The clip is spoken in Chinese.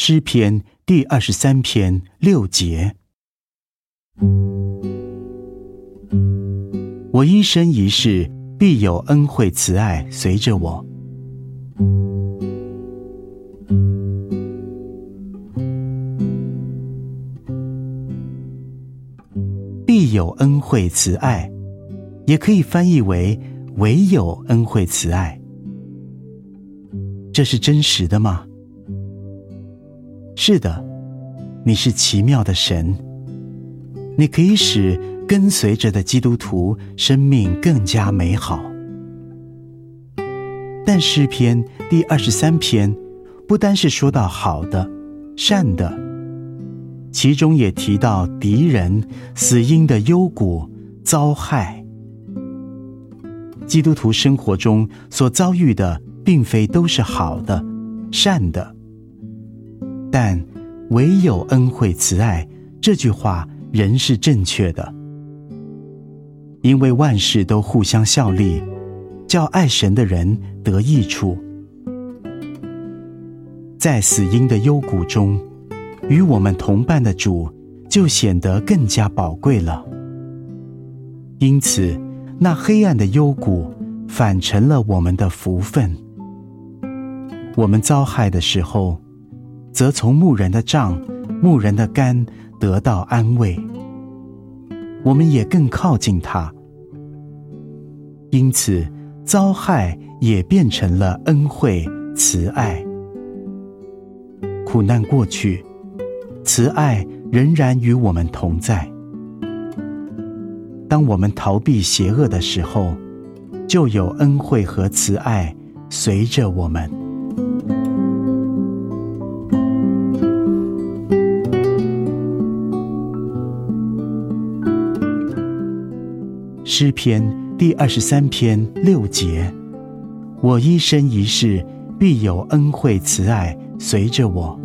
诗篇第二十三篇六节：我一生一世必有恩惠慈爱随着我，必有恩惠慈爱，也可以翻译为唯有恩惠慈爱。这是真实的吗？是的，你是奇妙的神，你可以使跟随着的基督徒生命更加美好。但诗篇第二十三篇不单是说到好的、善的，其中也提到敌人、死因的幽谷、遭害。基督徒生活中所遭遇的。并非都是好的、善的，但唯有恩惠慈爱这句话仍是正确的，因为万事都互相效力，叫爱神的人得益处。在死因的幽谷中，与我们同伴的主就显得更加宝贵了。因此，那黑暗的幽谷反成了我们的福分。我们遭害的时候，则从牧人的杖、牧人的肝得到安慰。我们也更靠近他，因此遭害也变成了恩惠慈爱。苦难过去，慈爱仍然与我们同在。当我们逃避邪恶的时候，就有恩惠和慈爱随着我们。诗篇第二十三篇六节：我一生一世必有恩惠慈爱随着我。